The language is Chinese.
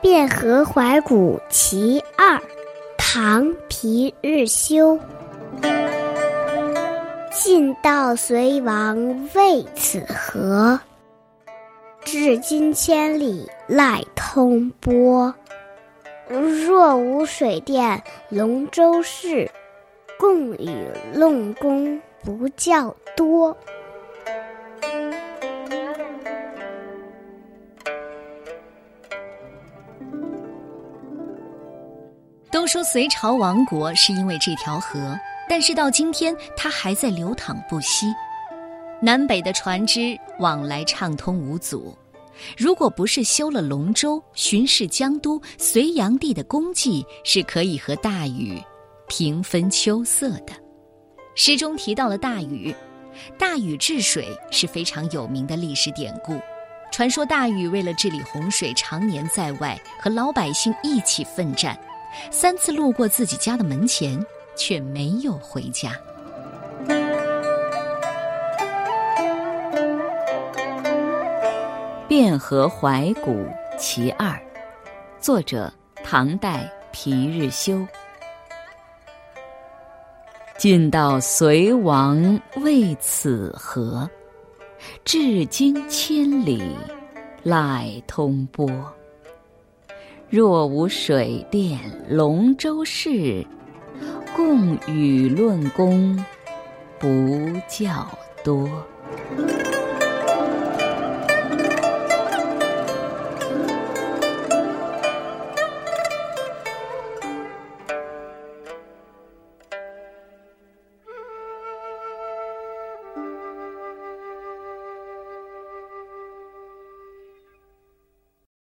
汴河怀古其二，唐·皮日休。晋道隋王为此河，至今千里赖通波。若无水电龙舟事，共与论功不较多。都说隋朝亡国是因为这条河，但是到今天它还在流淌不息，南北的船只往来畅通无阻。如果不是修了龙舟巡视江都，隋炀帝的功绩是可以和大禹平分秋色的。诗中提到了大禹，大禹治水是非常有名的历史典故。传说大禹为了治理洪水，常年在外和老百姓一起奋战，三次路过自己家的门前，却没有回家。汴河怀古其二，作者唐代皮日休。晋悼隋王为此河，至今千里赖通波。若无水殿龙舟事，共与论功不较多。